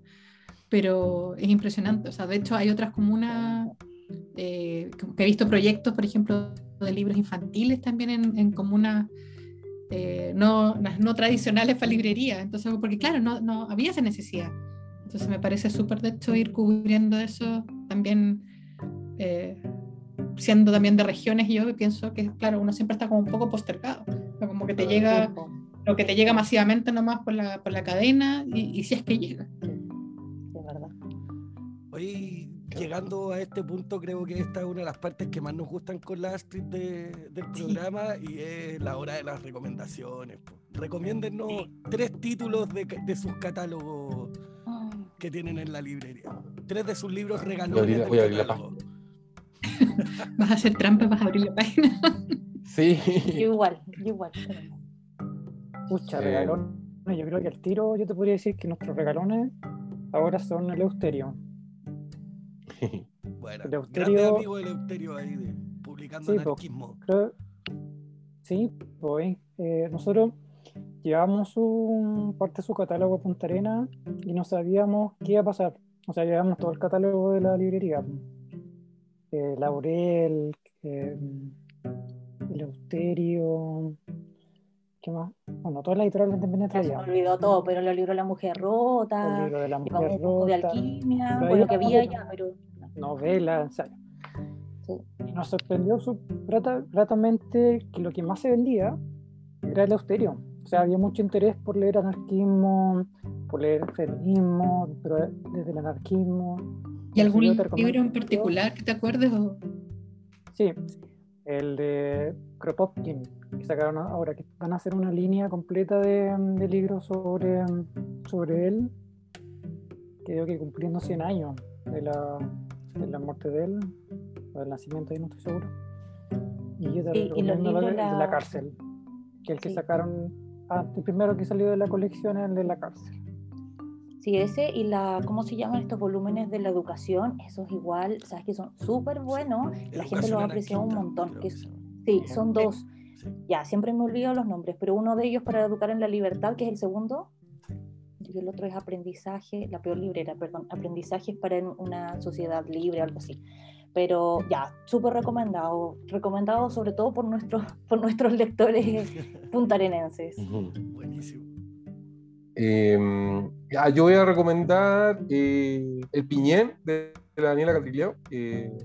pero es impresionante. O sea, de hecho hay otras comunas eh, que he visto proyectos, por ejemplo, de libros infantiles también en, en comunas eh, no, no tradicionales para librería. Entonces, porque claro, no, no había esa necesidad. Entonces me parece súper de hecho ir cubriendo eso también, eh, siendo también de regiones, yo pienso que, claro, uno siempre está como un poco postergado, como que te llega, lo que te llega masivamente nomás por la, por la cadena y, y si es que llega. De verdad. Oye, llegando a este punto, creo que esta es una de las partes que más nos gustan con la Astrid del programa y es la hora de las recomendaciones. Recomiéndennos tres títulos de, de, sus catálogos que tienen en la librería. Tres de sus libros regalones. Voy a abrir, la página. [laughs] vas a hacer trampa, vas a abrir la página. [laughs] sí. igual, igual. Pucha, regalones. Yo creo que al tiro yo te podría decir que nuestros regalones ahora son el Eusterio bueno, Eleuterio, grande amigo Eleuterio ahí de, publicando sí, anarquismo. creo, sí, pues eh, nosotros llevamos un, parte de su catálogo a Punta Arena y no sabíamos qué iba a pasar. O sea, llevamos todo el catálogo de la librería. Eh, Laurel, eh, Eleuterio, ¿qué más? Bueno, todas las editoriales independientes. Se me olvidó todo, pero el libro de la mujer rota, el libro de la mujer rota, un poco de alquimia, bueno, que había ya, pero novela, ensayo. Y nos sorprendió su, gratamente que lo que más se vendía era el austerio. O sea, había mucho interés por leer anarquismo, por leer feminismo, pero desde el anarquismo. ¿Y algún libro en particular que te acuerdes? Sí, el de Kropotkin, que sacaron ahora, que van a hacer una línea completa de, de libros sobre, sobre él, creo que cumpliendo 100 años de la, de la muerte de él, o del nacimiento, ahí no estoy seguro. Y yo te sí, recomiendo de, la... de, la... cárcel, que el que sacaron, ah, el primero que salió de la colección es el de la cárcel. Sí, ese y la, ¿cómo se llaman estos volúmenes de la educación? Esos igual, sabes que son súper buenos, la gente los ha apreciado un montón. Que sí, son dos. Ya, siempre me olvido los nombres, pero uno de ellos para educar en la libertad, que es el segundo, y el otro es aprendizaje, la peor librera, perdón, aprendizaje para una sociedad libre, algo así. Pero ya, súper recomendado, recomendado sobre todo por, nuestros [laughs] por nuestros lectores [laughs] puntarenenses. Buenísimo. Eh, yo voy a recomendar eh, El Piñén de, la Daniela Catrileo. Eh,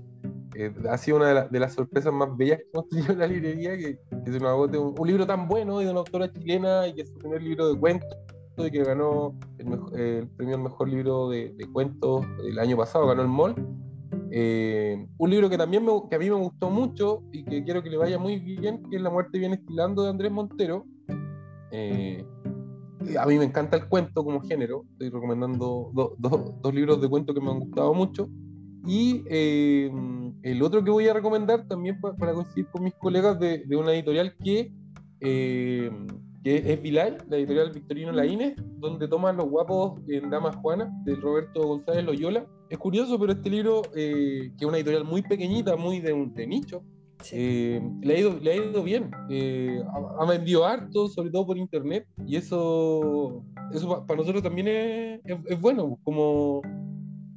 ha sido una de, las sorpresas más bellas que hemos tenido en la librería, que, que se nos agote un, libro tan bueno y de una autora chilena y que es su primer libro de cuentos de que ganó el, premio al mejor libro de, cuentos el año pasado, ganó el MOL. Eh, un libro que también que a mí me gustó mucho y que quiero que le vaya muy bien, que es La muerte viene estilando de Andrés Montero. Eh, a mí me encanta el cuento como género, estoy recomendando dos libros de cuento que me han gustado mucho. Y eh, el otro que voy a recomendar también para, para coincidir con mis colegas de, de una editorial que que es Vilay, la editorial Victorino Laínez, donde toman los guapos en Dama Juana, de Roberto González Loyola. Es curioso, pero este libro, eh, que es una editorial muy pequeñita, muy de, de nicho, eh, le, ha ido, le, ha ido, bien. Eh, ha, vendido harto, sobre todo por internet, y eso, eso para nosotros también es, es, bueno, como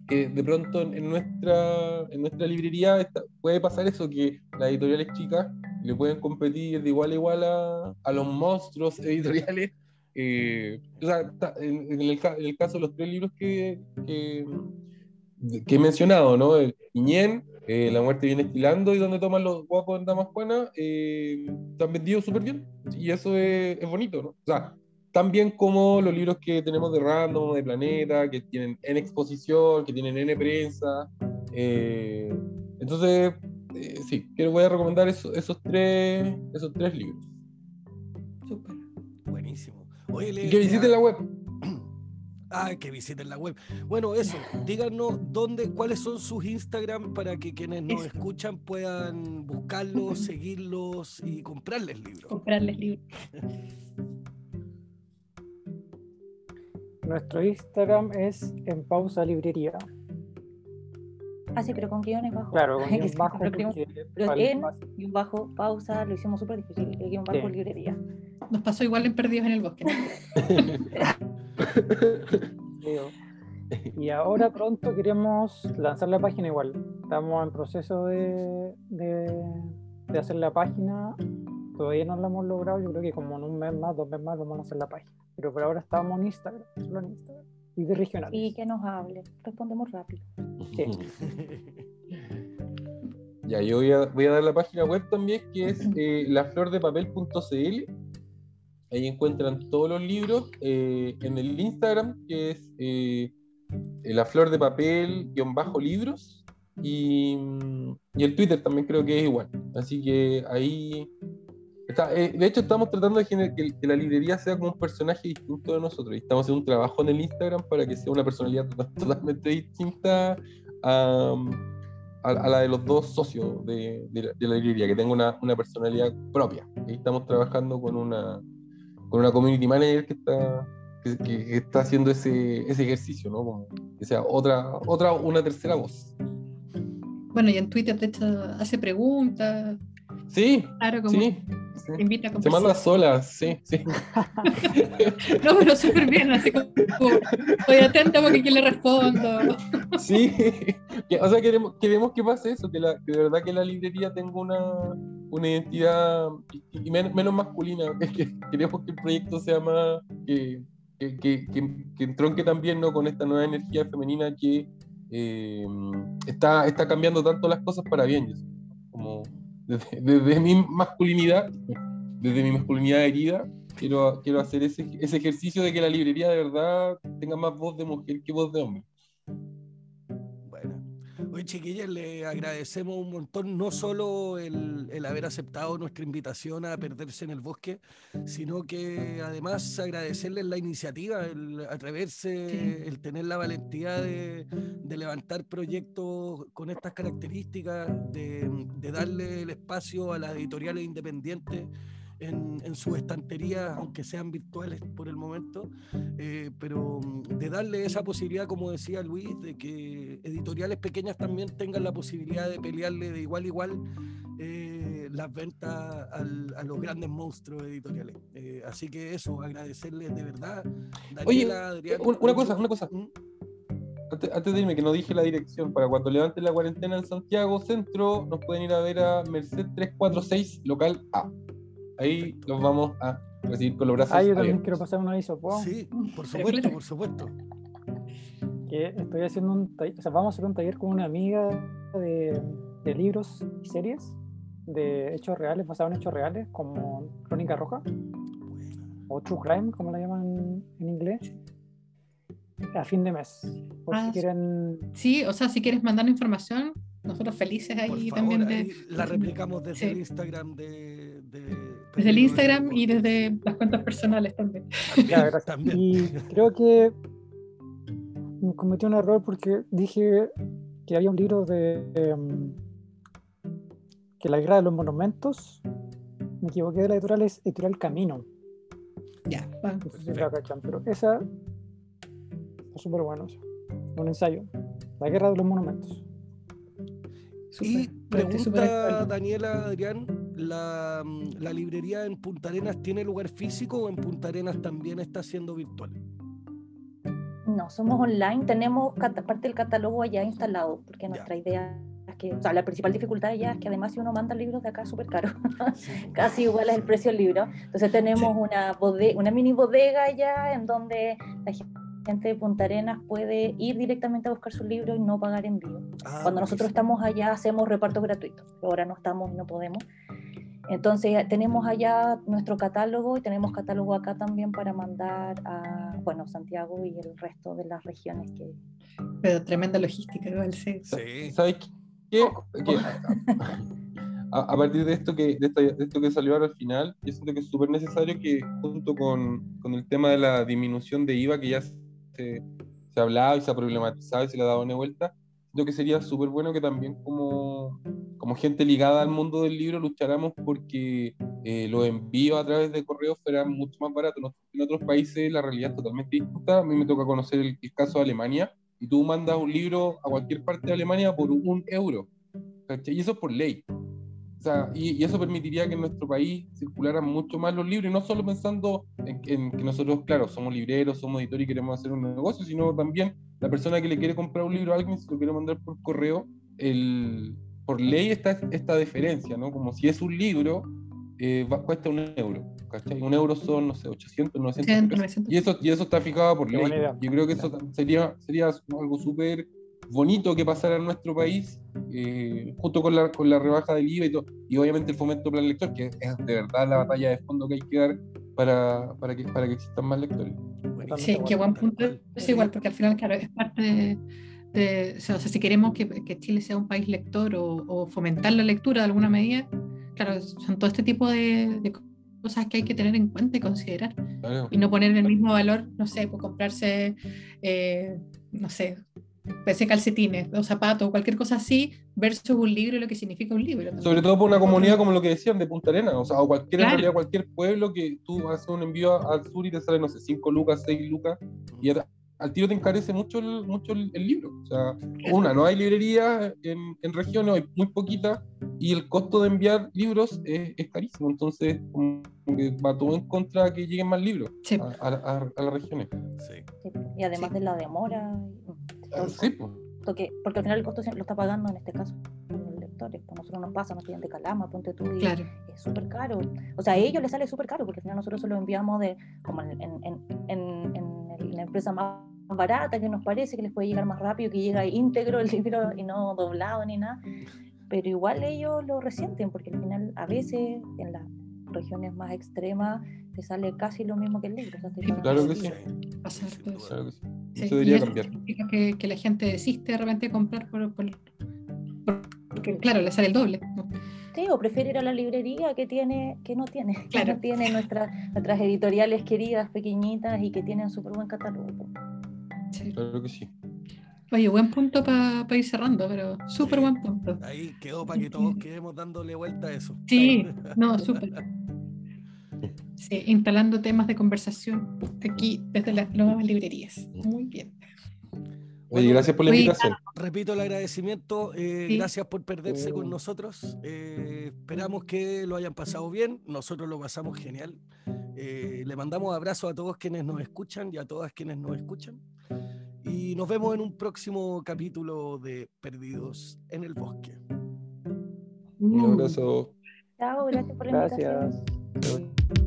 que de pronto en, nuestra, en nuestra librería puede pasar eso, que las editoriales chicas le pueden competir de igual a igual a, los monstruos [laughs] editoriales. Eh, o sea, en, el, caso de los tres libros que, que, he mencionado, ¿no? El Iñén, eh, La muerte viene estilando y donde toman los guapos en Damas Juana, eh, han vendido súper bien. Y eso es, es, bonito, ¿no? O sea, tan bien como los libros que tenemos de Random, de Planeta, que tienen N exposición, que tienen N prensa. Eh, entonces, eh, sí, quiero, voy a recomendar esos, tres, esos tres libros. Súper. Buenísimo. y que visiten la web. Ah, que visiten la web. Bueno, eso, díganos dónde, cuáles son sus Instagram para que quienes nos escuchan puedan buscarlos, seguirlos y comprarles libros. Comprarles libros. Nuestro Instagram es en pausa librería. Ah, sí, pero con guiones bajo. Claro, con [laughs] guiones bajo. Pero, en, y un bajo, pausa, lo hicimos súper difícil. Y un bajo librería. Nos pasó igual en Perdidos en el Bosque. [laughs] y ahora pronto queremos lanzar la página igual. Estamos en proceso de, de, hacer la página. Todavía no la hemos logrado. Yo creo que como en un mes más, dos meses más, vamos a hacer la página. Pero por ahora estamos en Instagram, solo en Instagram. Y de regional. Y que nos hable. Respondemos rápido. Sí. [laughs] Ya, yo voy a, voy a, dar la página web también, que es eh, laflordepapel.cl. Ahí encuentran todos los libros. Eh, en el Instagram, que es eh, la flor de papel, guion bajo libros. Y, y, el Twitter también creo que es igual. Así que ahí. Eh, de hecho, estamos tratando de que, la librería sea como un personaje distinto de nosotros. Y estamos haciendo un trabajo en el Instagram para que sea una personalidad [laughs] totalmente distinta a a, la de los dos socios de, la, librería, que tenga una, una, personalidad propia. Y estamos trabajando con una, con una community manager que está, que, está haciendo ese, ese ejercicio, ¿no? Como que sea otra, otra, una tercera voz. Bueno, y en Twitter, de hecho, hace preguntas. Sí, claro, como sí. Invita a Se manda sola, sí, sí. [laughs] no, pero súper bien, así como, estoy atenta porque le respondo. [laughs] sí, o sea, queremos, queremos que pase eso, que, la, que de verdad que la librería tenga una, una identidad y, menos, masculina, [laughs] que queremos que el proyecto sea más, que, que, que, que entronque también ¿no? con esta nueva energía femenina que eh, está, está cambiando tanto las cosas para bien. [laughs] Desde, mi masculinidad, desde mi masculinidad herida, quiero, quiero hacer ese ejercicio de que la librería de verdad tenga más voz de mujer que voz de hombre. Hoy, chiquillas, le agradecemos un montón, no solo el, el, haber aceptado nuestra invitación a perderse en el bosque, sino que además agradecerles la iniciativa, el atreverse, el tener la valentía de, de, levantar proyectos con estas características, de, de darle el espacio a las editoriales independientes en, en sus estanterías, aunque sean virtuales por el momento, eh, pero mm, de darle esa posibilidad, como decía Luis, de que editoriales pequeñas también tengan la posibilidad de pelearle de igual a igual eh, las ventas a los grandes monstruos editoriales. Eh, así que eso, agradecerles de verdad. Daniela, Oye, una cosa, una cosa. ¿Mm? Antes, de irme, que no dije la dirección, para cuando levanten la cuarentena en Santiago Centro, nos pueden ir a ver a Merced 346, local A. Ahí los vamos a recibir con los brazos. Ah, yo también quiero pasar un aviso, ¿puedo? Sí, por [laughs] supuesto, por supuesto. Que estoy haciendo un taller, o sea, vamos a hacer un taller con una amiga de, de libros y series de hechos reales, basados en hechos reales, como Crónica Roja o True Crime, como la llaman en inglés, a fin de mes. Por si ah, quieren. Sí, o sea, si quieres mandar información, nosotros felices ahí también. De... la [laughs] replicamos desde el Instagram de, Desde el Instagram y desde las cuentas personales [laughs] también. Y creo que cometí un error porque dije que había un libro de em, que la guerra de los monumentos me equivoqué de la editorial es editorial Camino. Ya pero esa es súper bueno un ensayo. La guerra de los monumentos. Y pregunta Daniela Adrián, ¿la, ¿la, librería en Punta Arenas tiene lugar físico o en Punta Arenas también está siendo virtual? No, somos online, tenemos parte del catálogo allá instalado, porque nuestra idea es que, o sea, la principal dificultad ya es que además si uno manda libros de acá es súper caro, [laughs] casi igual es el precio del libro. Entonces tenemos una, una mini bodega allá en donde la gente gente de Punta Arenas puede ir directamente a buscar su libro y no pagar envío. Ah, Cuando nosotros estamos allá hacemos repartos gratuitos, ahora no estamos y no podemos. Entonces tenemos allá nuestro catálogo y tenemos catálogo acá también para mandar a, bueno, Santiago y el resto de las regiones que... Pero tremenda logística igual, sí. ¿Sabes qué? [laughs] a, partir de esto, que, de esto, que salió ahora al final, yo siento que es súper necesario que junto con, con el tema de la disminución de IVA que ya se, ha hablado y se ha problematizado y se le ha dado una vuelta, creo que sería súper bueno que también como, como gente ligada al mundo del libro lucháramos porque eh, los envíos a través de correos fueran mucho más baratos. En otros países la realidad es totalmente distinta. A mí me toca conocer el, caso de Alemania y tú mandas un libro a cualquier parte de Alemania por un euro. Y eso es por ley. O y, eso permitiría que en nuestro país circularan mucho más los libros, y no solo pensando en, que nosotros, claro, somos libreros, somos editores y queremos hacer un negocio, sino también la persona que le quiere comprar un libro a alguien, si lo quiere mandar por correo, el, por ley está esta diferencia, ¿no? Como si es un libro, eh, cuesta un euro. ¿cachai? Un euro son, no sé, 800, 900 pesos. Y eso, y eso está fijado por ley. Yo creo que eso sería, sería algo súper bonito que pasara en nuestro país, eh, junto con la, con la rebaja del IVA y todo, y obviamente el fomento plan lector, que es de verdad la batalla de fondo que hay que dar para, para, que, para que existan más lectores. Sí, qué buen punto. Es igual, porque al final, claro, es parte de, o, sea, si queremos que, que, Chile sea un país lector o, o, fomentar la lectura de alguna medida, claro, son todo este tipo de, de cosas que hay que tener en cuenta y considerar. Y no poner el mismo valor, no sé, por comprarse, eh, no sé, pese calcetines o zapatos o cualquier cosa así versus un libro y lo que significa un libro. Sobre todo por una comunidad como lo que decían de Punta Arenas, o sea, o cualquier, en realidad, cualquier pueblo que tú haces un envío al sur y te sale, no sé, 5 lucas, 6 lucas, y al tiro te encarece mucho el, mucho el, libro. O sea, una, no hay librería en, en regiones, hay muy poquitas, y el costo de enviar libros es, es carísimo. Entonces, como que va todo en contra de que lleguen más libros a, a, a, las regiones. Sí. Y además de la demora. Sí, pues. Porque, porque al final el costo lo está pagando en este caso los lectores. Pues nosotros nos pasa, nos piden de Calama, ponte tú, y es súper caro. O sea, a ellos les sale súper caro porque al final nosotros se lo enviamos de como en, en, en, en la empresa más barata que nos parece que les puede llegar más rápido, que llega íntegro el libro y no doblado ni nada. Pero igual ellos lo resienten porque al final a veces en las regiones más extremas te sale casi lo mismo que el libro. claro, que sí. claro que sí. Eso debería cambiar. Significa que, que, la gente desiste de repente de comprar por, por, porque, claro, le sale el doble. Sí, o prefiere ir a la librería que tiene, que no tiene, claro. que no tiene nuestras, nuestras editoriales queridas, pequeñitas y que tienen súper buen catálogo. Sí. Claro que sí. Oye, buen punto para pa ir cerrando, pero súper buen punto. Ahí quedó para que todos quedemos dándole vuelta a eso. Sí, [laughs] no, súper. Sí, instalando temas de conversación aquí desde las nuevas librerías. Muy bien. Oye, gracias por la invitación. Repito el agradecimiento. Eh, gracias por perderse con nosotros. Eh, esperamos que lo hayan pasado bien. Nosotros lo pasamos genial. Eh, le mandamos abrazos a todos quienes nos escuchan y a todas quienes nos escuchan. Y nos vemos en un próximo capítulo de Perdidos en el Bosque. Un abrazo. Chao, gracias por la invitación. Gracias.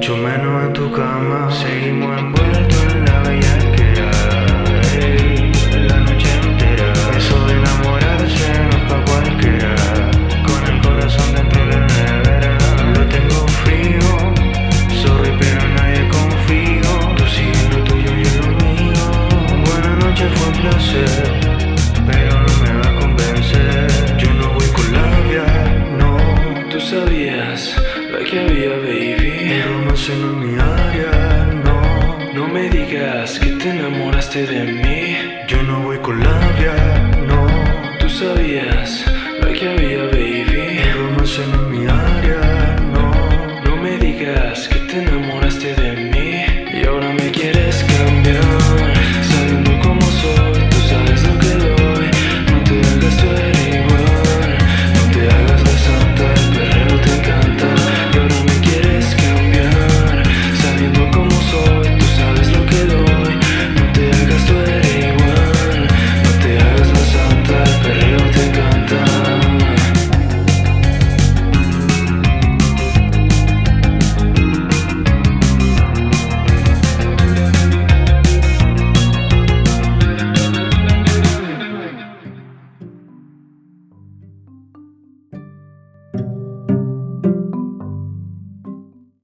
Mucho menos en tu cama. Seguimos envueltos en la bella to them.